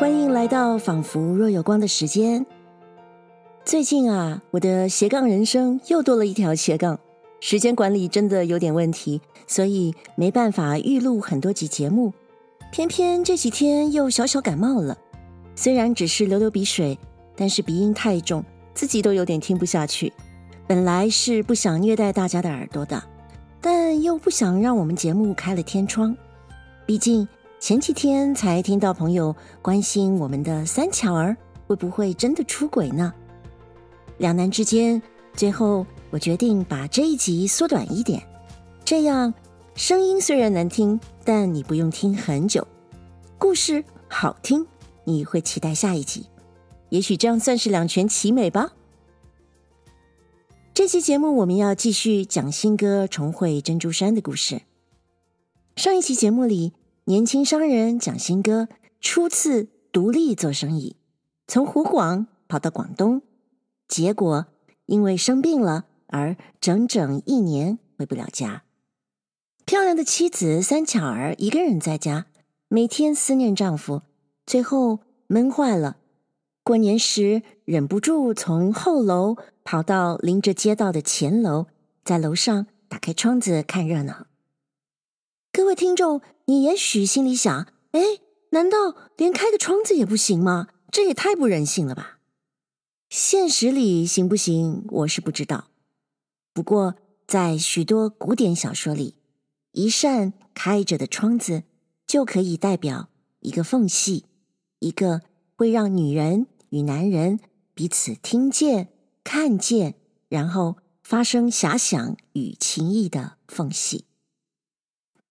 欢迎来到仿佛若有光的时间。最近啊，我的斜杠人生又多了一条斜杠，时间管理真的有点问题，所以没办法预录很多集节目。偏偏这几天又小小感冒了，虽然只是流流鼻水，但是鼻音太重，自己都有点听不下去。本来是不想虐待大家的耳朵的，但又不想让我们节目开了天窗，毕竟。前几天才听到朋友关心我们的三巧儿会不会真的出轨呢？两难之间，最后我决定把这一集缩短一点，这样声音虽然难听，但你不用听很久，故事好听，你会期待下一集，也许这样算是两全其美吧。这期节目我们要继续讲新歌重回珍珠山的故事。上一期节目里。年轻商人蒋新歌初次独立做生意，从湖广跑到广东，结果因为生病了而整整一年回不了家。漂亮的妻子三巧儿一个人在家，每天思念丈夫，最后闷坏了。过年时忍不住从后楼跑到临着街道的前楼，在楼上打开窗子看热闹。各位听众，你也许心里想：哎，难道连开个窗子也不行吗？这也太不人性了吧！现实里行不行，我是不知道。不过，在许多古典小说里，一扇开着的窗子就可以代表一个缝隙，一个会让女人与男人彼此听见、看见，然后发生遐想与情谊的缝隙。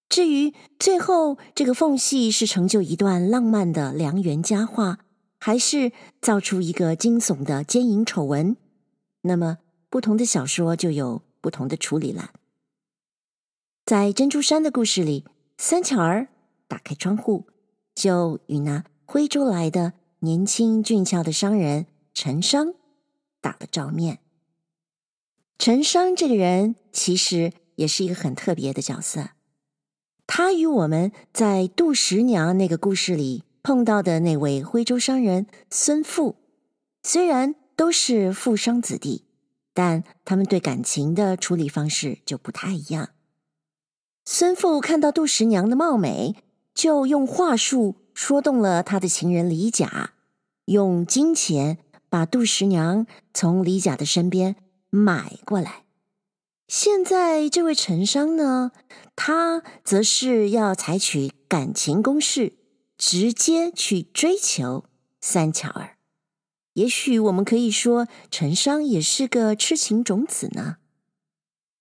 至于最后这个缝隙是成就一段浪漫的良缘佳话，还是造出一个惊悚的奸淫丑闻，那么不同的小说就有不同的处理了。在珍珠山的故事里，三巧儿打开窗户，就与那徽州来的年轻俊俏的商人陈商打了照面。陈商这个人其实也是一个很特别的角色。他与我们在杜十娘那个故事里碰到的那位徽州商人孙富，虽然都是富商子弟，但他们对感情的处理方式就不太一样。孙富看到杜十娘的貌美，就用话术说动了他的情人李甲，用金钱把杜十娘从李甲的身边买过来。现在这位陈商呢，他则是要采取感情攻势，直接去追求三巧儿。也许我们可以说，陈商也是个痴情种子呢。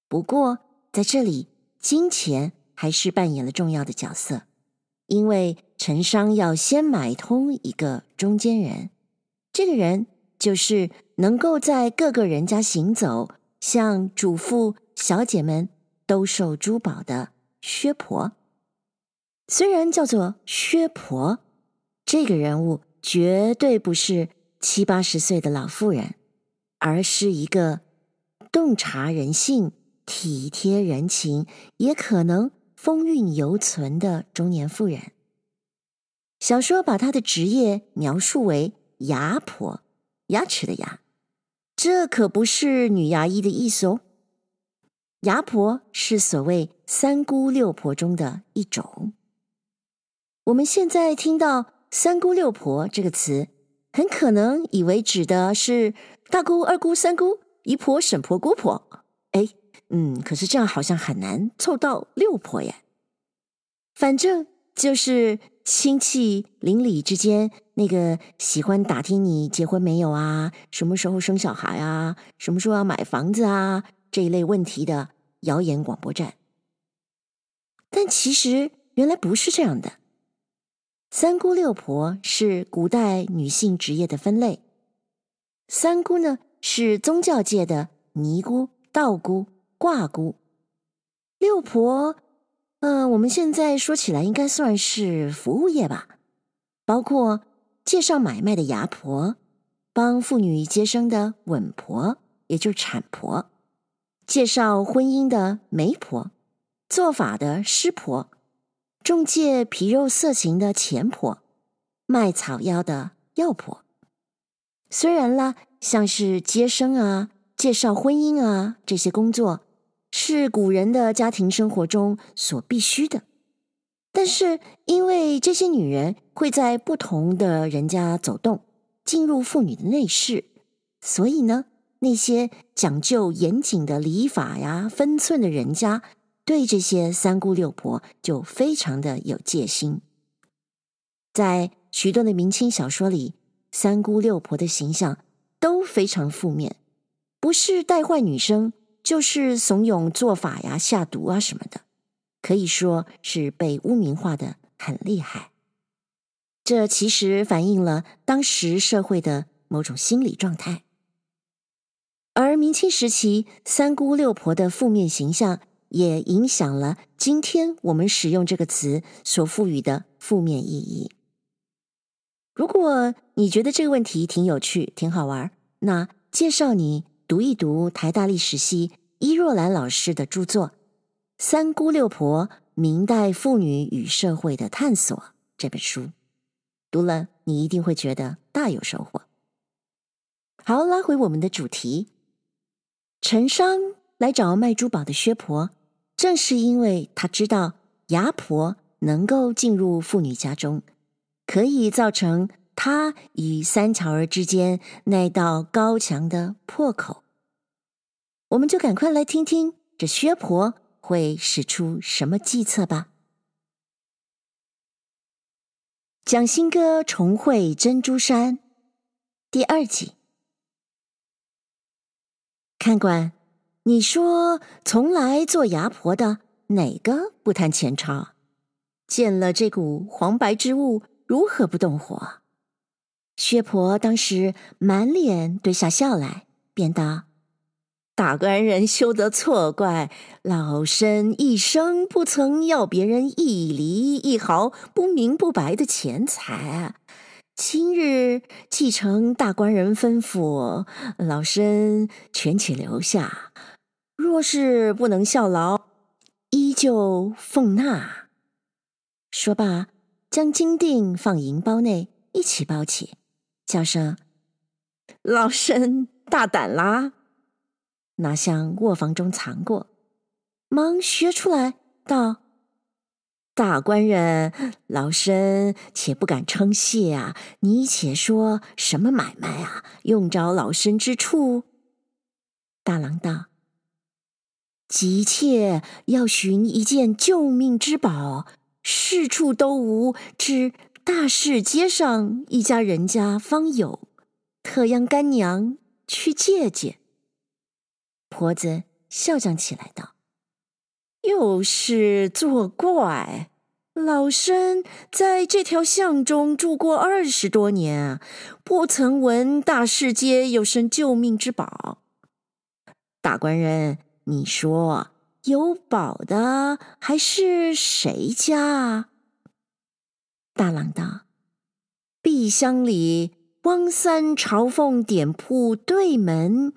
不过在这里，金钱还是扮演了重要的角色，因为陈商要先买通一个中间人，这个人就是能够在各个人家行走。向主妇、小姐们兜售珠宝的薛婆，虽然叫做薛婆，这个人物绝对不是七八十岁的老妇人，而是一个洞察人性、体贴人情，也可能风韵犹存的中年妇人。小说把她的职业描述为牙婆，牙齿的牙。这可不是女牙医的意思哦。牙婆是所谓三姑六婆中的一种。我们现在听到“三姑六婆”这个词，很可能以为指的是大姑、二姑、三姑、姨婆、婶婆、姑婆。哎，嗯，可是这样好像很难凑到六婆耶。反正就是。亲戚邻里之间，那个喜欢打听你结婚没有啊，什么时候生小孩啊，什么时候要买房子啊，这一类问题的谣言广播站。但其实原来不是这样的。三姑六婆是古代女性职业的分类。三姑呢，是宗教界的尼姑、道姑、卦姑。六婆。呃，我们现在说起来应该算是服务业吧，包括介绍买卖的牙婆，帮妇女接生的稳婆，也就是产婆，介绍婚姻的媒婆，做法的师婆，中介皮肉色情的钱婆，卖草药的药婆。虽然啦，像是接生啊、介绍婚姻啊这些工作，是古人的家庭生活中所必须的，但是因为这些女人会在不同的人家走动，进入妇女的内室，所以呢，那些讲究严谨的礼法呀、分寸的人家，对这些三姑六婆就非常的有戒心。在许多的明清小说里，三姑六婆的形象都非常负面，不是带坏女生，就是怂恿做法呀、下毒啊什么的，可以说是被污名化的很厉害。这其实反映了当时社会的某种心理状态。而明清时期三姑六婆的负面形象，也影响了今天我们使用这个词所赋予的负面意义。如果你觉得这个问题挺有趣、挺好玩，那介绍你读一读台大历史系伊若兰老师的著作《三姑六婆：明代妇女与社会的探索》这本书，读了你一定会觉得大有收获。好，拉回我们的主题，陈商来找卖珠宝的薛婆，正是因为他知道牙婆能够进入妇女家中。可以造成他与三巧儿之间那道高墙的破口，我们就赶快来听听这薛婆会使出什么计策吧。蒋新歌重会珍珠山第二集，看官，你说从来做牙婆的哪个不贪钱钞？见了这股黄白之物。如何不动火？薛婆当时满脸堆下笑来，便道：“大官人休得错怪，老身一生不曾要别人一厘一毫不明不白的钱财。今日继承大官人吩咐，老身全且留下。若是不能效劳，依旧奉纳。”说罢。将金锭放银包内，一起包起，叫声：“老身大胆啦！”拿向卧房中藏过，忙学出来道：“大官人，老身且不敢称谢啊！你且说什么买卖啊？用着老身之处？”大郎道：“急切要寻一件救命之宝。”四处都无，知大市街上一家人家方有，特央干娘去借借。婆子笑将起来道：“又是作怪！老身在这条巷中住过二十多年，不曾闻大市街有甚救命之宝。大官人，你说。”有宝的还是谁家？大郎道：“碧乡里汪三朝奉点铺对门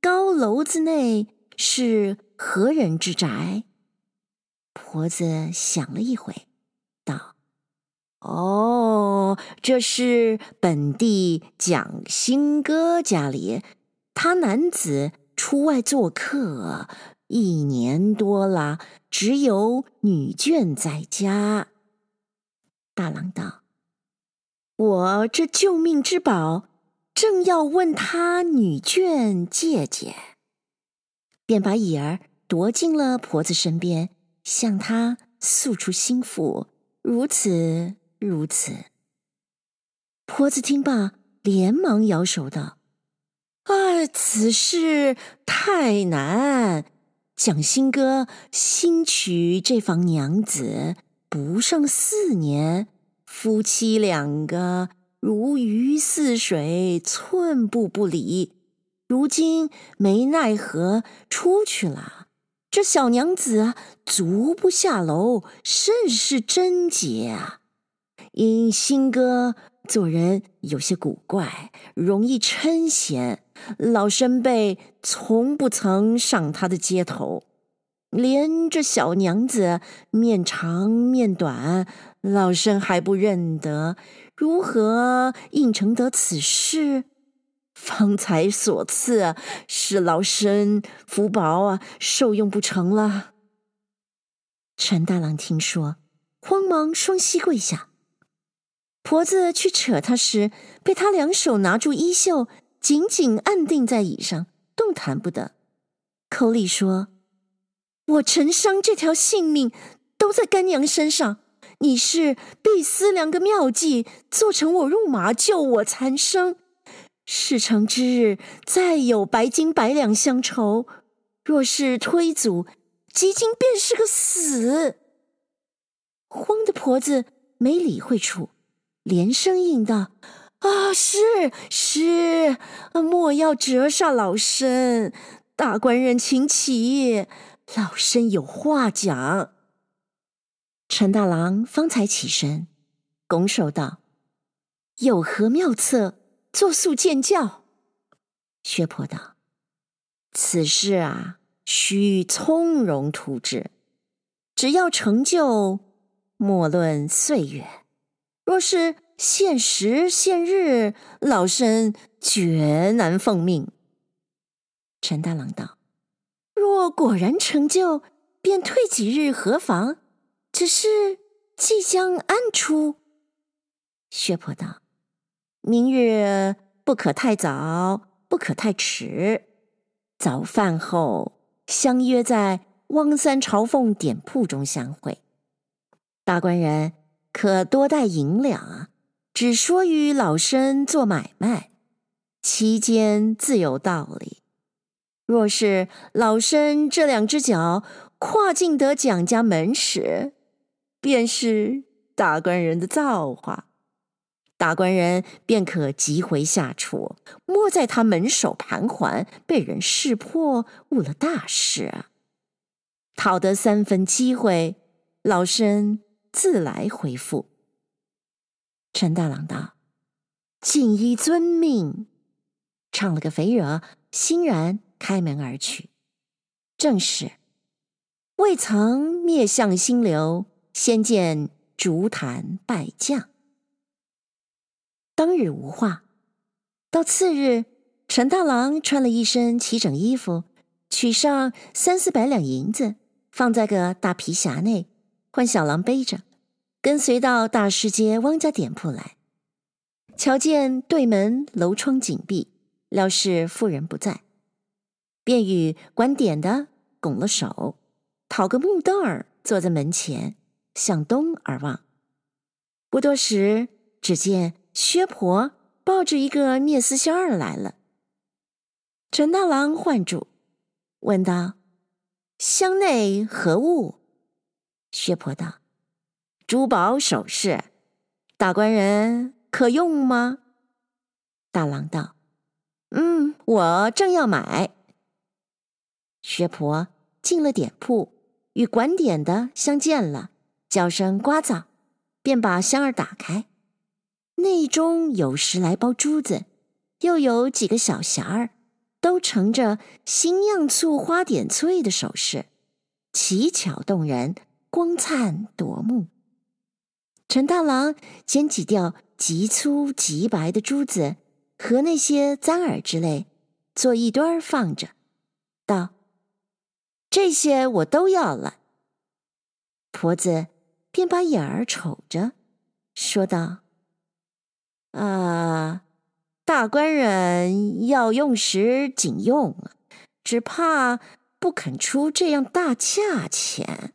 高楼子内是何人之宅？”婆子想了一回，道：“哦，这是本地蒋新歌家里，他男子出外做客。”一年多了，只有女眷在家。大郎道：“我这救命之宝，正要问他女眷借借，便把椅儿夺进了婆子身边，向她诉出心腹，如此如此。”婆子听罢，连忙摇手道：“哎，此事太难。”蒋新歌新娶这房娘子不胜四年，夫妻两个如鱼似水，寸步不离。如今没奈何出去了，这小娘子足不下楼，甚是贞洁啊！因新歌做人有些古怪，容易嗔嫌。老身辈从不曾上他的街头，连这小娘子面长面短，老身还不认得，如何应承得此事？方才所赐，是老身福薄啊，受用不成了。陈大郎听说，慌忙双膝跪下。婆子去扯他时，被他两手拿住衣袖，紧紧按定在椅上，动弹不得，口里说：“我陈商这条性命都在干娘身上，你是必思量个妙计，做成我入马，救我残生。”事成之日，再有白金百两相酬；若是推阻，即今便是个死。慌的婆子没理会处，连声应道：“啊，是是，莫要折煞老身。大官人请起，老身有话讲。”陈大郎方才起身，拱手道：“有何妙策？”作速见教。薛婆道：“此事啊，须从容图之。只要成就，莫论岁月。若是限时限日，老身绝难奉命。”陈大郎道：“若果然成就，便退几日何妨？只是即将安出？”薛婆道。明日不可太早，不可太迟。早饭后相约在汪三朝凤点铺中相会。大官人可多带银两！只说与老身做买卖，其间自有道理。若是老身这两只脚跨进得蒋家门时，便是大官人的造化。大官人便可急回下处，莫在他门首盘桓，被人识破，误了大事！讨得三分机会，老身自来回复。陈大郎道：“谨依遵命。”唱了个肥惹，欣然开门而去。正是未曾灭相心流，先见竹坛败将。当日无话，到次日，陈大郎穿了一身齐整衣服，取上三四百两银子，放在个大皮匣内，唤小郎背着，跟随到大市街汪家典铺来。瞧见对门楼窗紧闭，料是妇人不在，便与管典的拱了手，讨个木凳儿坐在门前，向东而望。不多时，只见。薛婆抱着一个篾丝仙儿来了，陈大郎唤住，问道：“箱内何物？”薛婆道：“珠宝首饰，大官人可用吗？”大郎道：“嗯，我正要买。”薛婆进了点铺，与管点的相见了，叫声聒噪，便把箱儿打开。内中有十来包珠子，又有几个小匣儿，都盛着新酿簇花点翠的首饰，奇巧动人，光灿夺目。陈大郎捡几掉极粗极白的珠子和那些簪耳之类，做一堆儿放着，道：“这些我都要了。”婆子便把眼儿瞅着，说道。啊，大官人要用时谨用，只怕不肯出这样大价钱。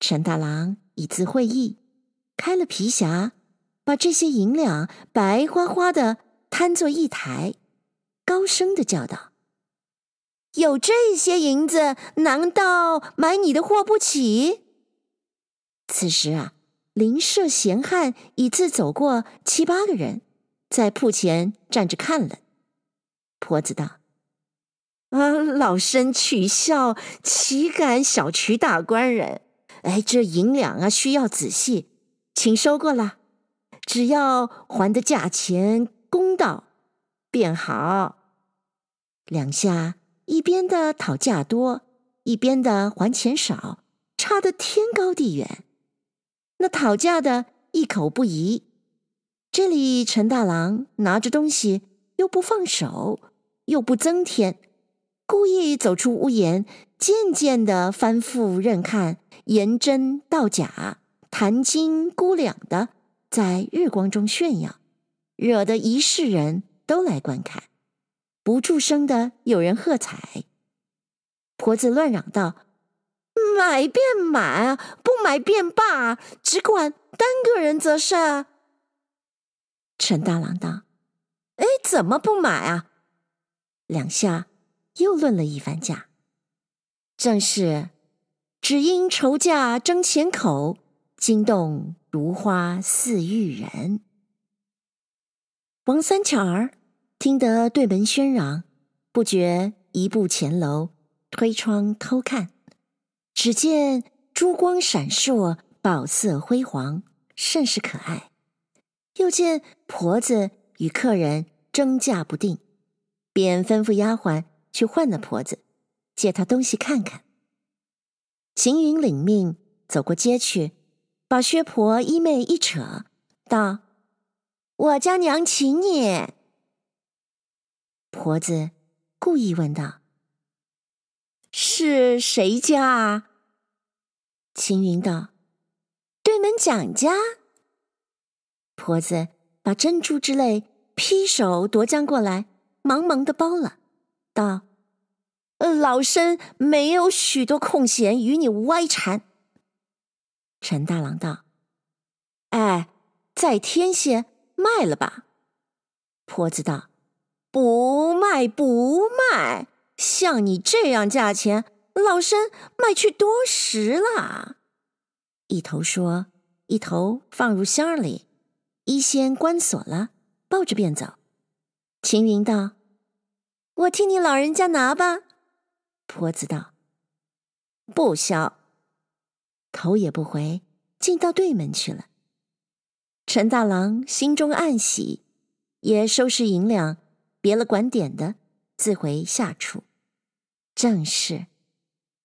陈大郎以自会意，开了皮匣，把这些银两白花花的摊作一台，高声的叫道：“有这些银子，难道买你的货不起？”此时啊。邻舍闲汉已自走过七八个人，在铺前站着看了。婆子道：“啊，老身取笑，岂敢小觑大官人？哎，这银两啊，需要仔细，请收过了。只要还的价钱公道，便好。两下一边的讨价多，一边的还钱少，差得天高地远。”那讨价的一口不疑。这里陈大郎拿着东西又不放手，又不增添，故意走出屋檐，渐渐的翻覆认看，言真道假，谈斤估两的，在日光中炫耀，惹得一世人都来观看，不住声的有人喝彩。婆子乱嚷道：“买便买，不买便罢，只管单个人则是。”陈大郎道：“哎，怎么不买啊？”两下又论了一番价，正是只因愁价争钱口，惊动如花似玉人。王三巧儿听得对门喧嚷，不觉移步前楼，推窗偷看，只见珠光闪烁，宝色辉煌，甚是可爱。又见婆子与客人争价不定，便吩咐丫鬟去唤那婆子，借她东西看看。晴云领命走过街去，把薛婆衣袂一扯，道：“我家娘请你。”婆子故意问道：“是谁家啊？”青云道：“对门蒋家。”婆子把珍珠之类劈手夺将过来，忙忙的包了，道：“老身没有许多空闲与你歪缠。”陈大郎道：“哎，再添些，卖了吧。”婆子道：“不卖，不卖，像你这样价钱，老身卖去多时了。”一头说，一头放入箱里。一先关锁了，抱着便走。晴云道：“我替你老人家拿吧。”婆子道：“不消。”头也不回，进到对门去了。陈大郎心中暗喜，也收拾银两，别了管点的，自回下处。正是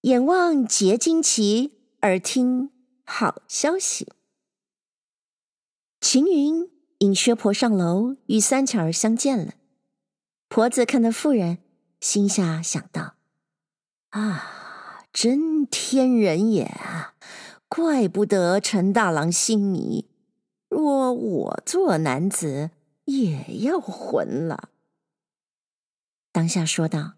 眼望结惊奇，耳听好消息。晴云引薛婆上楼，与三巧儿相见了。婆子看到妇人，心下想到：“啊，真天人也啊！怪不得陈大郎心迷。若我做男子，也要魂了。”当下说道：“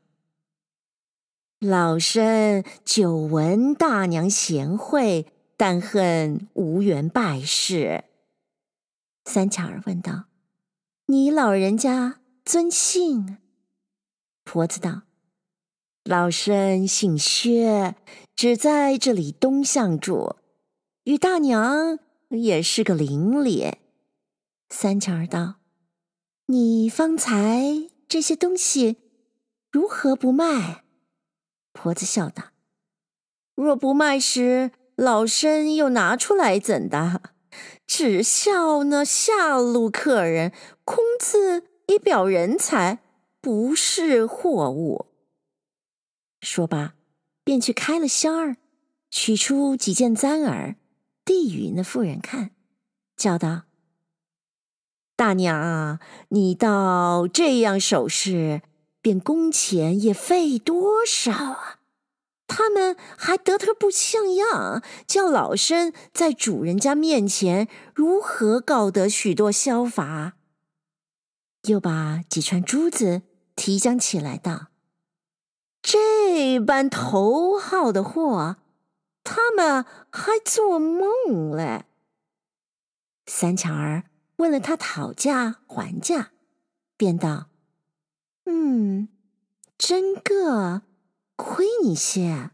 老身久闻大娘贤惠，但恨无缘拜视。”三巧儿问道：“你老人家尊姓？”婆子道：“老身姓薛，只在这里东巷住，与大娘也是个邻里。”三巧儿道：“你方才这些东西如何不卖？”婆子笑道：“若不卖时，老身又拿出来怎的？”只笑那下路客人空自以表人才，不是货物。说罢，便去开了箱儿，取出几件簪儿，递与那妇人看，叫道：“大娘，你到这样首饰，便工钱也费多少啊？”他们还得特不像样，叫老身在主人家面前如何告得许多消法？又把几串珠子提将起来，道：“这般头号的货，他们还做梦嘞。”三巧儿问了他讨价还价，便道：“嗯，真个。”亏你些，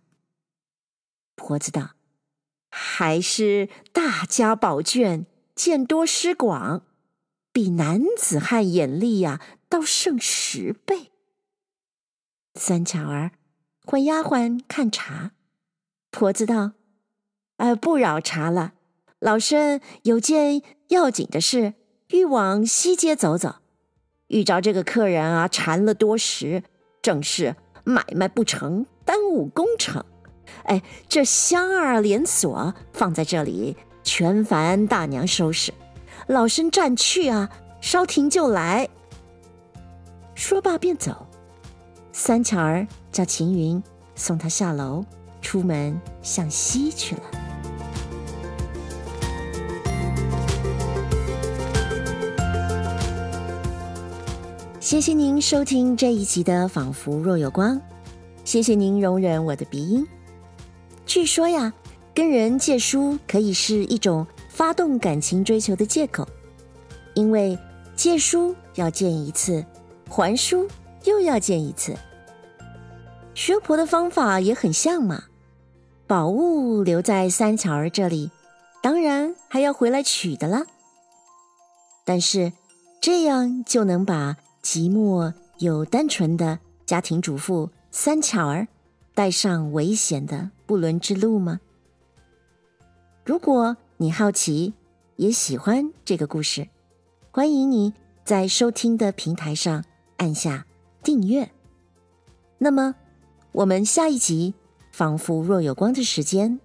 婆子道：“还是大家宝卷，见多识广，比男子汉眼力呀，倒胜十倍。”三巧儿唤丫鬟看茶，婆子道：“呃，不扰茶了，老身有件要紧的事，欲往西街走走，遇着这个客人啊，缠了多时，正是。”买卖不成，耽误工程。哎，这箱儿连锁放在这里，全烦大娘收拾。老身暂去啊，稍停就来。说罢便走。三巧儿叫秦云送她下楼，出门向西去了。谢谢您收听这一集的《仿佛若有光》，谢谢您容忍我的鼻音。据说呀，跟人借书可以是一种发动感情追求的借口，因为借书要见一次，还书又要见一次。学婆的方法也很像嘛，宝物留在三巧儿这里，当然还要回来取的啦。但是这样就能把。寂寞又单纯的家庭主妇三巧儿，带上危险的不伦之路吗？如果你好奇，也喜欢这个故事，欢迎你在收听的平台上按下订阅。那么，我们下一集《仿佛若有光》的时间，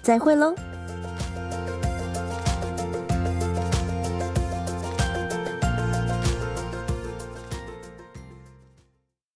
再会喽。